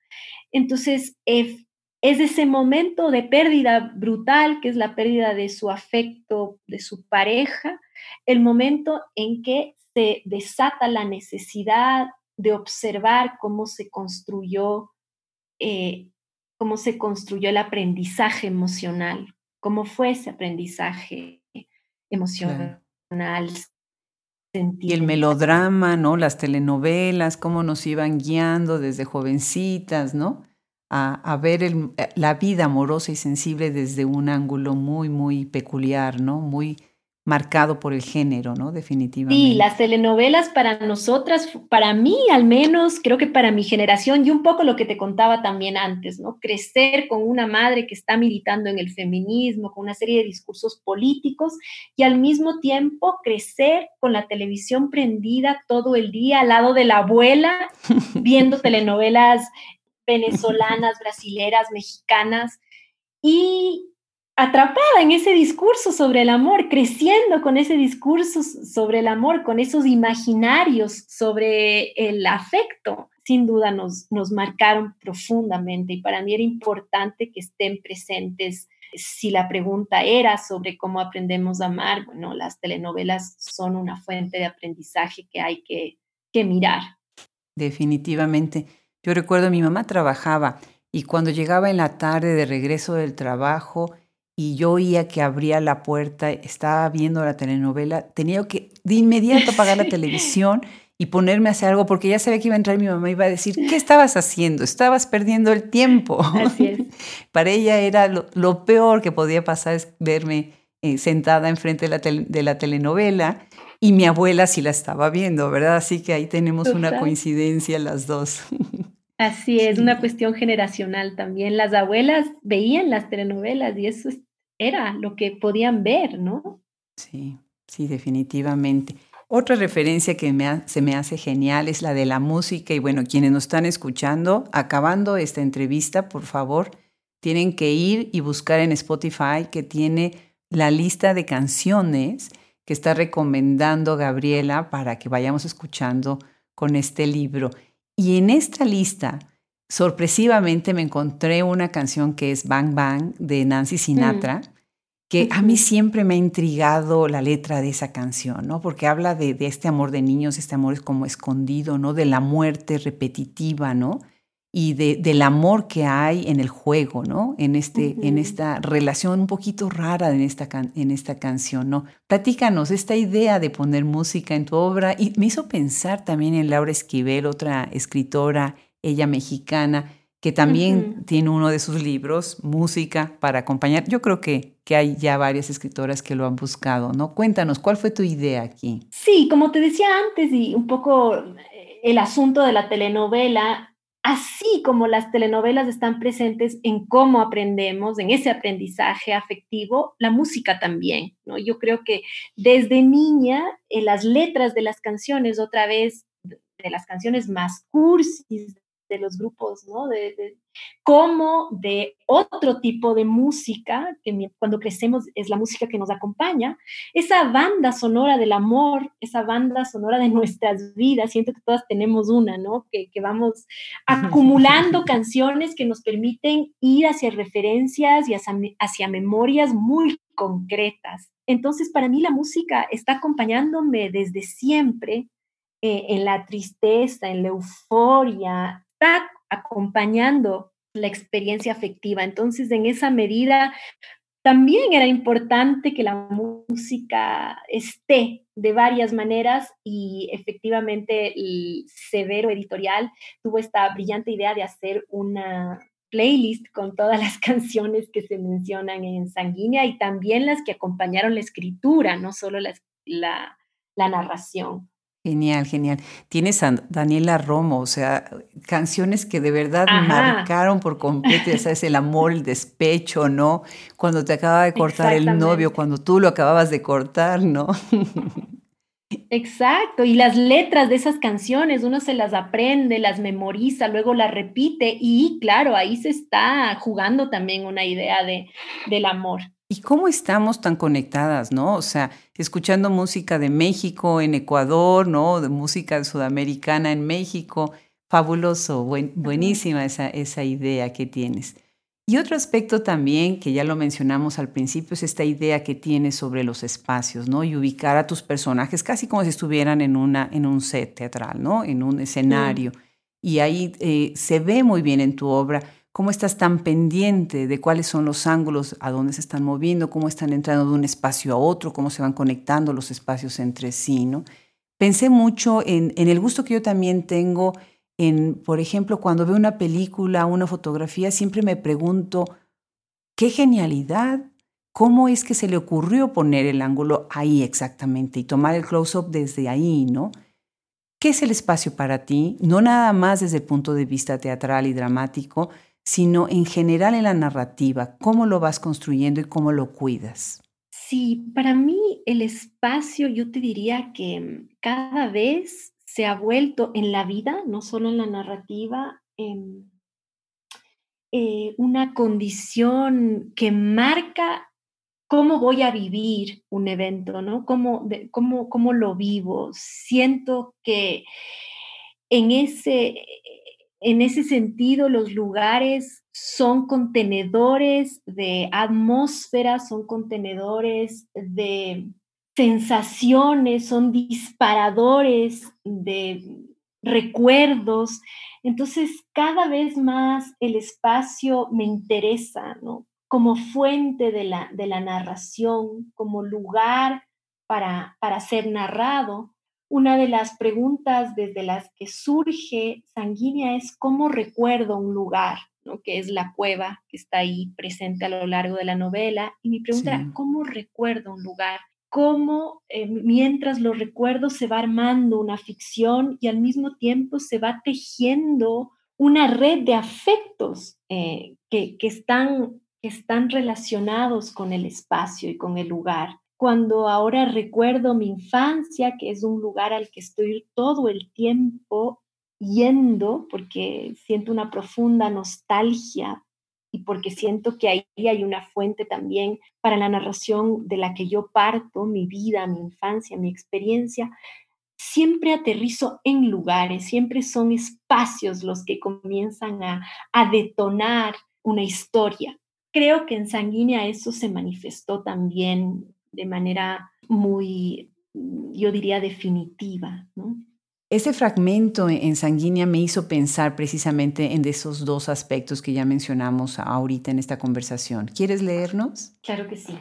Entonces, es ese momento de pérdida brutal, que es la pérdida de su afecto, de su pareja, el momento en que se desata la necesidad de observar cómo se construyó, eh, cómo se construyó el aprendizaje emocional, cómo fue ese aprendizaje emocional. Y el melodrama, ¿no? Las telenovelas, cómo nos iban guiando desde jovencitas, ¿no? A, ver la vida amorosa y sensible desde un ángulo muy, muy peculiar, ¿no? Muy, marcado por el género, ¿no? Definitivamente. Sí, las telenovelas para nosotras, para mí al menos, creo que para mi generación, y un poco lo que te contaba también antes, ¿no? Crecer con una madre que está militando en el feminismo, con una serie de discursos políticos, y al mismo tiempo crecer con la televisión prendida todo el día al lado de la abuela, [laughs] viendo telenovelas venezolanas, brasileras, mexicanas, y atrapada en ese discurso sobre el amor, creciendo con ese discurso sobre el amor, con esos imaginarios sobre el afecto, sin duda nos, nos marcaron profundamente y para mí era importante que estén presentes. Si la pregunta era sobre cómo aprendemos a amar, bueno, las telenovelas son una fuente de aprendizaje que hay que, que mirar. Definitivamente. Yo recuerdo mi mamá trabajaba y cuando llegaba en la tarde de regreso del trabajo, y yo oía que abría la puerta, estaba viendo la telenovela, tenía que de inmediato [laughs] apagar la televisión y ponerme a hacer algo porque ya sabía que iba a entrar y mi mamá iba a decir, ¿qué estabas haciendo? Estabas perdiendo el tiempo. Así es. [laughs] Para ella era lo, peor que podía pasar es verme eh, sentada enfrente de la, de la telenovela y mi abuela sí la estaba viendo, ¿verdad? Así que ahí tenemos una coincidencia las dos. Así es, una cuestión generacional también. Las abuelas veían las telenovelas y eso era lo que podían ver, ¿no? Sí, sí, definitivamente. Otra referencia que se me hace genial es la de la música y bueno, quienes nos están escuchando, acabando esta entrevista, por favor, tienen que ir y buscar en Spotify que tiene la lista de canciones que está recomendando Gabriela para que vayamos escuchando con este libro. Y en esta lista, sorpresivamente me encontré una canción que es Bang Bang de Nancy Sinatra, mm. que a mí siempre me ha intrigado la letra de esa canción, ¿no? Porque habla de, este amor de niños, este amor es como escondido, ¿no? De la muerte repetitiva, ¿no? y de, del amor que hay en el juego, ¿no? En, este, en esta relación un poquito rara en esta, en esta canción, ¿no? Platícanos esta idea de poner música en tu obra y me hizo pensar también en Laura Esquivel, otra escritora, ella mexicana, que también tiene uno de sus libros, Música para acompañar. Yo creo que, que hay ya varias escritoras que lo han buscado, ¿no? Cuéntanos, ¿cuál fue tu idea aquí? Sí, como te decía antes y un poco eh, el asunto de la telenovela, así como las telenovelas están presentes en cómo aprendemos, en ese aprendizaje afectivo, la música también, ¿no? Yo creo que desde niña, en las letras de las canciones, otra vez, de las canciones más cursis de los grupos, ¿no? De, como de otro tipo de música, que cuando crecemos es la música que nos acompaña, esa banda sonora del amor, esa banda sonora de nuestras vidas, siento que todas tenemos una, ¿no? Que, que vamos acumulando [laughs] canciones que nos permiten ir hacia referencias y hacia, hacia memorias muy concretas. Entonces, para mí la música está acompañándome desde siempre eh, en la tristeza, en la euforia, está acompañando la experiencia afectiva. Entonces, en esa medida, también era importante que la música esté de varias maneras y efectivamente el Severo Editorial tuvo esta brillante idea de hacer una playlist con todas las [laughs] canciones que se mencionan en Sanguínea y también las que acompañaron la escritura, no solo la, la narración. Genial, genial. Tienes a Daniela Romo, o sea, canciones que de verdad marcaron por completo, ya sabes, el amor, el despecho, ¿no? Cuando te acaba de cortar el novio, cuando tú lo acababas de cortar, ¿no? Exacto, y las letras de esas canciones, uno se las aprende, las memoriza, luego las repite y claro, ahí se está jugando también una idea de, del amor. ¿Y cómo estamos tan conectadas, no? O sea, escuchando música de México en Ecuador, ¿no? De música sudamericana en México. Fabuloso, buenísima esa, esa idea que tienes. Y otro aspecto también, que ya lo mencionamos al principio, es esta idea que tienes sobre los espacios, ¿no? Y ubicar a tus personajes casi como si estuvieran en, una, en un set teatral, ¿no? En un escenario. Y ahí eh, se ve muy bien en tu obra cómo estás tan pendiente de cuáles son los ángulos a dónde se están moviendo, cómo están entrando de un espacio a otro, cómo se van conectando los espacios entre sí, ¿no? Pensé mucho en, el gusto que yo también tengo en, por ejemplo, cuando veo una película, una fotografía, siempre me pregunto, qué genialidad ¿Cómo es que se le ocurrió poner el ángulo ahí exactamente y tomar el close-up desde ahí, ¿no? ¿Qué es el espacio para ti? No nada más desde el punto de vista teatral y dramático, sino en general en la narrativa. ¿Cómo lo vas construyendo y cómo lo cuidas? Sí, para mí el espacio, yo te diría que cada vez se ha vuelto en la vida, no solo en la narrativa, em, eh, una condición que marca cómo voy a vivir un evento, ¿no? Cómo, cómo, cómo lo vivo. Siento que en ese, en ese sentido los lugares son contenedores de atmósfera, son contenedores de sensaciones, son disparadores de recuerdos. Entonces, cada vez más el espacio me interesa, ¿no? Como fuente de la, de la narración, como lugar para, para ser narrado. Una de las preguntas desde las que surge Sanguínea es cómo recuerdo un lugar, ¿no? que es la cueva que está ahí presente a lo largo de la novela. Y mi pregunta era, ¿cómo recuerdo un lugar? cómo eh, mientras los recuerdos se va armando una ficción y al mismo tiempo se va tejiendo una red de afectos eh, que, están, que están relacionados con el espacio y con el lugar. Cuando ahora recuerdo mi infancia, que es un lugar al que estoy todo el tiempo yendo, porque siento una profunda nostalgia y porque siento que ahí hay una fuente también para la narración de la que yo parto, mi vida, mi infancia, mi experiencia, siempre aterrizo en lugares, siempre son espacios los que comienzan a, detonar una historia. Creo que en Sanguínea eso se manifestó también de manera muy, yo diría, definitiva. ¿no? Ese fragmento en sanguínea me hizo pensar precisamente en esos dos aspectos que ya mencionamos ahorita en esta conversación. ¿Quieres leernos? Claro que sí.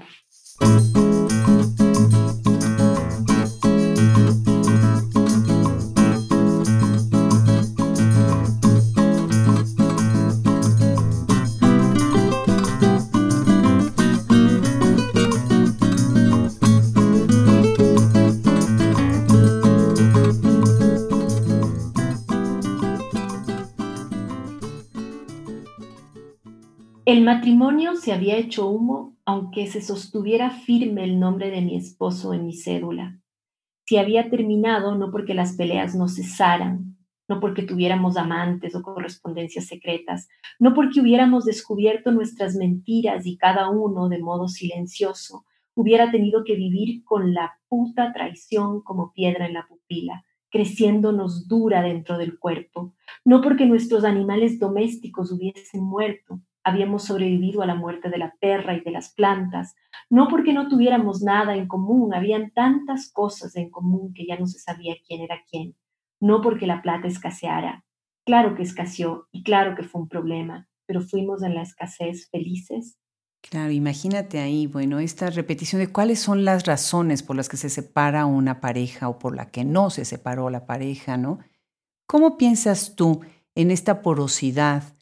El matrimonio se había hecho humo, aunque se sostuviera firme el nombre de mi esposo en mi cédula. Se había terminado no porque las peleas no cesaran, no porque tuviéramos amantes o correspondencias secretas, no porque hubiéramos descubierto nuestras mentiras y cada uno, de modo silencioso, hubiera tenido que vivir con la puta traición como piedra en la pupila, creciéndonos dura dentro del cuerpo, no porque nuestros animales domésticos hubiesen muerto, habíamos sobrevivido a la muerte de la perra y de las plantas, no porque no tuviéramos nada en común, habían tantas cosas en común que ya no se sabía quién era quién, no porque la plata escaseara. Claro que escaseó y claro que fue un problema, pero fuimos en la escasez felices. Claro, imagínate ahí, bueno, esta repetición de cuáles son las razones por las que se separa una pareja o por la que no se separó la pareja, ¿no? ¿Cómo piensas tú en esta porosidad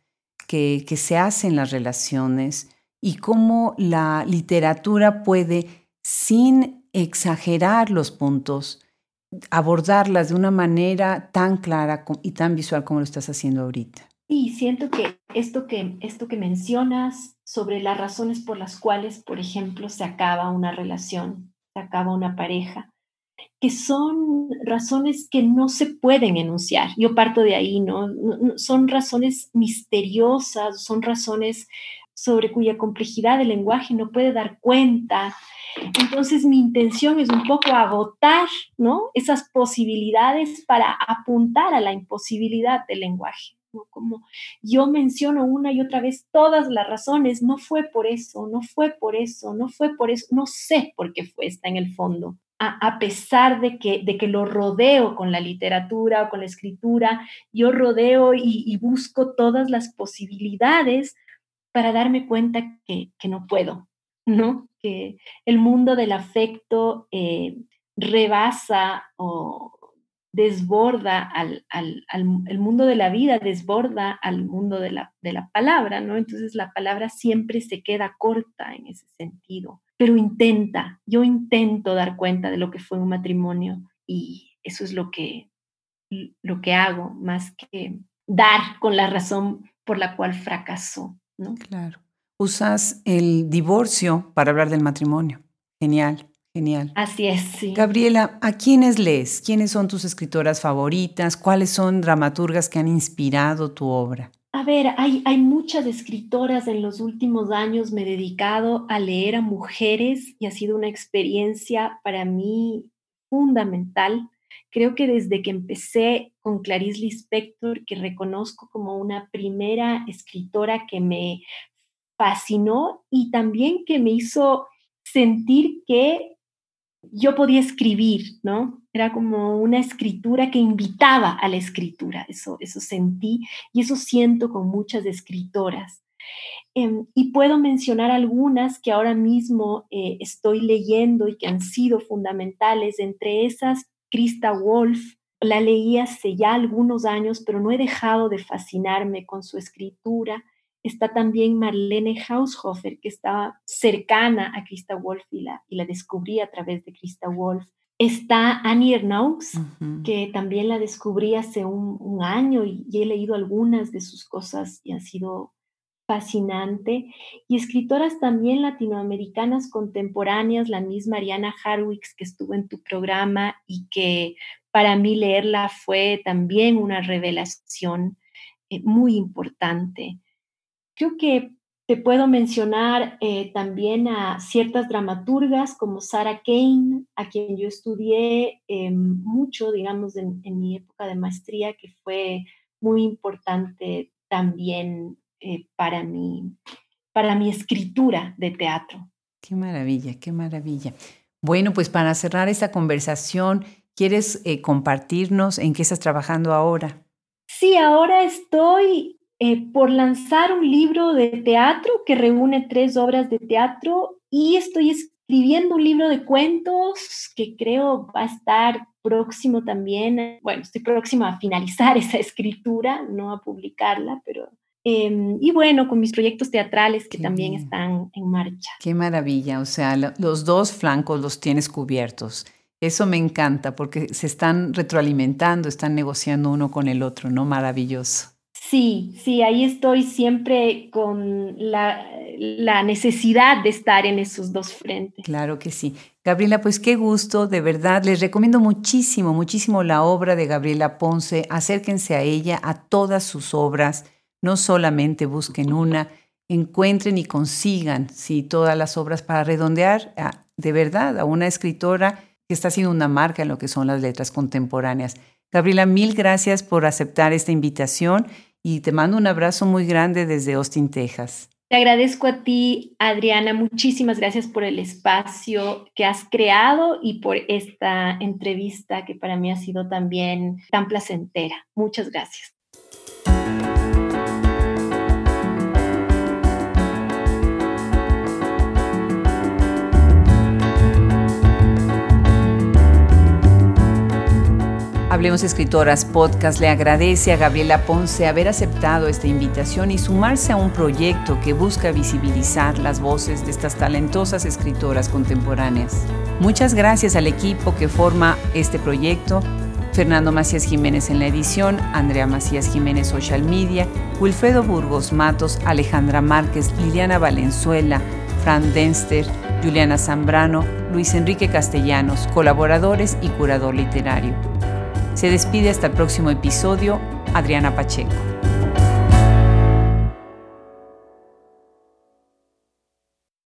que, se hace en las relaciones y cómo la literatura puede, sin exagerar los puntos, abordarlas de una manera tan clara y tan visual como lo estás haciendo ahorita. Y siento que esto que, esto que mencionas sobre las razones por las cuales, por ejemplo, se acaba una relación, se acaba una pareja, que son razones que no se pueden enunciar. Yo parto de ahí, ¿no? Son razones misteriosas, son razones sobre cuya complejidad el lenguaje no puede dar cuenta. Entonces mi intención es un poco agotar, ¿no? Esas posibilidades para apuntar a la imposibilidad del lenguaje. Como yo menciono una y otra vez todas las razones, no fue por eso, no fue por eso, no fue por eso, no sé por qué fue, está en el fondo a, pesar de que, de que lo rodeo con la literatura o con la escritura, yo rodeo y, busco todas las posibilidades para darme cuenta que, no puedo, ¿no? Que el mundo del afecto eh, rebasa o desborda al, el mundo de la vida, desborda al mundo de la, de la palabra, ¿no? Entonces la palabra siempre se queda corta en ese sentido. Pero intenta, yo intento dar cuenta de lo que fue un matrimonio y eso es lo que, lo que hago, más que dar con la razón por la cual fracasó. ¿no? Claro. Usas el divorcio para hablar del matrimonio. Genial. Genial. Así es, sí. Gabriela, ¿a quiénes lees? ¿Quiénes son tus escritoras favoritas? ¿Cuáles son dramaturgas que han inspirado tu obra? A ver, hay, hay muchas escritoras en los últimos años. Me he dedicado a leer a mujeres y ha sido una experiencia para mí fundamental. Creo que desde que empecé con Clarice Lispector, que reconozco como una primera escritora que me fascinó y también que me hizo sentir que yo podía escribir, ¿no? Era como una escritura que invitaba a la escritura, eso, eso sentí y eso siento con muchas escritoras. Em, y puedo mencionar algunas que ahora mismo eh, estoy leyendo y que han sido fundamentales, entre esas Krista Wolf, la leí hace ya algunos años, pero no he dejado de fascinarme con su escritura. Está también Marlene Haushofer, que estaba cercana a Christa Wolf y la, y la descubrí a través de Christa Wolf. Está Annie Ernaux, que también la descubrí hace un, año y, he leído algunas de sus cosas y ha sido fascinante. Y escritoras también latinoamericanas contemporáneas, la misma Ariana Harwicks, que estuvo en tu programa y que para mí leerla fue también una revelación eh, muy importante. Creo que te puedo mencionar eh, también a ciertas dramaturgas como Sarah Kane, a quien yo estudié eh, mucho, digamos, en, mi época de maestría, que fue muy importante también eh, para, mi, para mi escritura de teatro. Qué maravilla, qué maravilla. Bueno, pues para cerrar esta conversación, ¿quieres compartirnos en qué estás trabajando ahora? Sí, ahora estoy eh, por lanzar un libro de teatro que reúne tres obras de teatro y estoy escribiendo un libro de cuentos que creo va a estar próximo también. Bueno, estoy próxima a finalizar [laughs] esa escritura, no a publicarla, pero... Em, y bueno, con mis proyectos teatrales que también están en marcha. Qué maravilla, o sea, los dos flancos los tienes cubiertos. Eso me encanta porque se están retroalimentando, están negociando uno con el otro, ¿no? Maravilloso. Sí, sí, ahí estoy siempre con la, necesidad de estar en esos dos frentes. Claro que sí. Gabriela, pues qué gusto, de verdad. Les recomiendo muchísimo, muchísimo la obra de Gabriela Ponce. Acérquense a ella, a todas sus obras. No solamente busquen una, encuentren y consigan sí, todas las obras para redondear de verdad a una escritora que está haciendo una marca en lo que son las letras contemporáneas. Gabriela, mil gracias por aceptar esta invitación y te mando un abrazo muy grande desde Austin, Texas. Te agradezco a ti, Adriana. Muchísimas gracias por el espacio que has creado y por esta entrevista que para mí ha sido también tan placentera. Muchas gracias. Hablemos Escritoras Podcast le agradece a Gabriela Ponce haber aceptado esta invitación y sumarse a un proyecto que busca visibilizar las voces de estas talentosas escritoras contemporáneas. Muchas gracias al equipo que forma este proyecto, Fernando Macías Jiménez en la edición, Andrea Macías Jiménez Social Media, Wilfredo Burgos Matos, Alejandra Márquez, Liliana Valenzuela, Fran Denster, Juliana Zambrano, Luis Enrique Castellanos, colaboradores y curador literario. Se despide hasta el próximo episodio, Adriana Pacheco.